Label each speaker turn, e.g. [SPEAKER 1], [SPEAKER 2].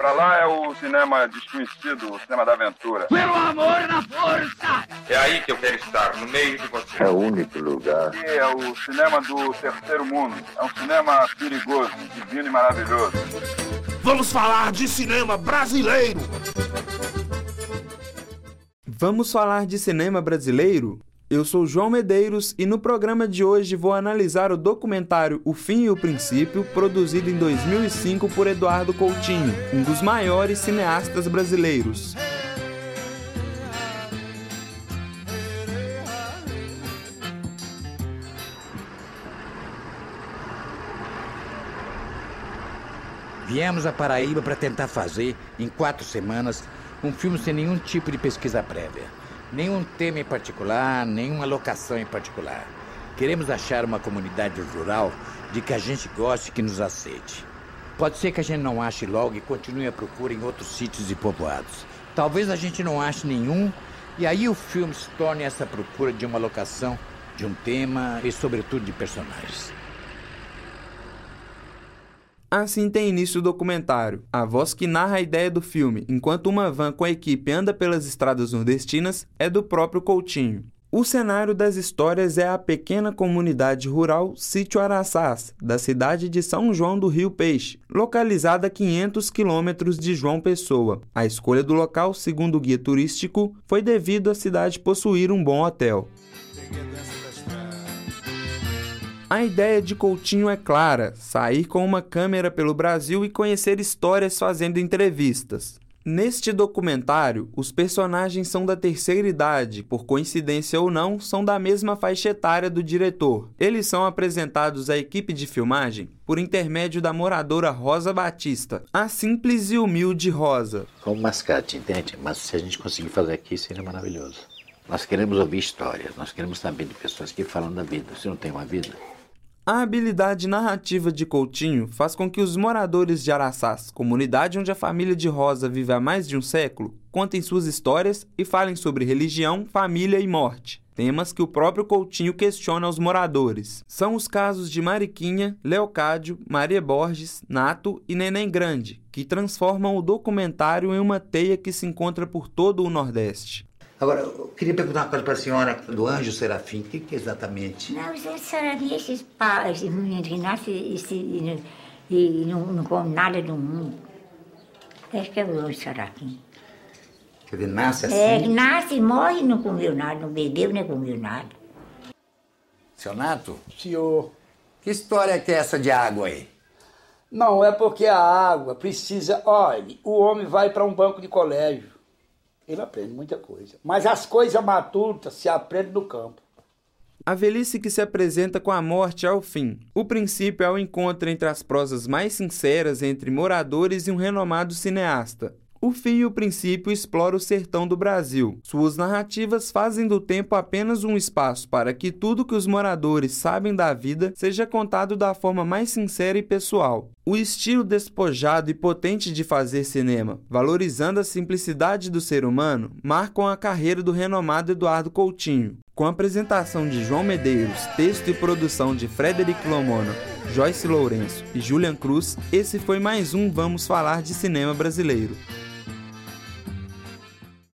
[SPEAKER 1] Pra lá é o cinema desconhecido, o cinema da aventura.
[SPEAKER 2] Pelo amor na força!
[SPEAKER 3] É aí que eu quero estar, no meio de você.
[SPEAKER 4] É o único lugar.
[SPEAKER 1] Aqui é o cinema do terceiro mundo. É um cinema perigoso, divino e maravilhoso.
[SPEAKER 5] Vamos falar de cinema brasileiro!
[SPEAKER 6] Vamos falar de cinema brasileiro? Eu sou João Medeiros e no programa de hoje vou analisar o documentário O Fim e o Princípio, produzido em 2005 por Eduardo Coutinho, um dos maiores cineastas brasileiros.
[SPEAKER 7] Viemos a Paraíba para tentar fazer, em quatro semanas, um filme sem nenhum tipo de pesquisa prévia. Nenhum tema em particular, nenhuma locação em particular. Queremos achar uma comunidade rural de que a gente goste e que nos aceite. Pode ser que a gente não ache logo e continue a procura em outros sítios e povoados. Talvez a gente não ache nenhum e aí o filme se torne essa procura de uma locação, de um tema e, sobretudo, de personagens.
[SPEAKER 6] Assim tem início o documentário. A voz que narra a ideia do filme, enquanto uma van com a equipe anda pelas estradas nordestinas, é do próprio Coutinho. O cenário das histórias é a pequena comunidade rural Sítio Araçás, da cidade de São João do Rio Peixe, localizada a 500 quilômetros de João Pessoa. A escolha do local, segundo o guia turístico, foi devido à cidade possuir um bom hotel. A ideia de Coutinho é clara: sair com uma câmera pelo Brasil e conhecer histórias fazendo entrevistas. Neste documentário, os personagens são da terceira idade, por coincidência ou não, são da mesma faixa etária do diretor. Eles são apresentados à equipe de filmagem por intermédio da moradora Rosa Batista, a simples e humilde Rosa.
[SPEAKER 4] Como mascate, entende? Mas se a gente conseguir fazer aqui, seria maravilhoso. Nós queremos ouvir histórias, nós queremos saber de pessoas que falam da vida. Você não tem uma vida?
[SPEAKER 6] A habilidade narrativa de Coutinho faz com que os moradores de Araçás, comunidade onde a família de Rosa vive há mais de um século, contem suas histórias e falem sobre religião, família e morte. Temas que o próprio Coutinho questiona aos moradores. São os casos de Mariquinha, Leocádio, Maria Borges, Nato e Neném Grande, que transformam o documentário em uma teia que se encontra por todo o Nordeste.
[SPEAKER 7] Agora, eu queria perguntar uma coisa para a senhora do anjo serafim. O que, que é exatamente?
[SPEAKER 8] Não, é serafim, esses, pá, esses meninos que nascem e, e, e, não, não comem nada do mundo. Acho que é o anjo serafim.
[SPEAKER 7] Quer dizer, nasce assim?
[SPEAKER 8] É, nasce, morre e não comeu nada, não bebeu nem comeu nada.
[SPEAKER 7] Seu Nato?
[SPEAKER 9] Senhor.
[SPEAKER 7] Que história é que é essa de água aí?
[SPEAKER 9] Não, é porque a água precisa. Olha, o homem vai para um banco de colégio ele aprende muita coisa. Mas as coisas matutas se aprende no campo.
[SPEAKER 6] A velhice que se apresenta com a morte ao fim. O princípio é o encontro entre as prosas mais sinceras entre moradores e um renomado cineasta. O Fim e o Princípio explora o sertão do Brasil. Suas narrativas fazem do tempo apenas um espaço para que tudo que os moradores sabem da vida seja contado da forma mais sincera e pessoal. O estilo despojado e potente de fazer cinema, valorizando a simplicidade do ser humano, marcam a carreira do renomado Eduardo Coutinho. Com a apresentação de João Medeiros, texto e produção de Frederic Lomono, Joyce Lourenço e Julian Cruz, esse foi mais um Vamos Falar de Cinema Brasileiro.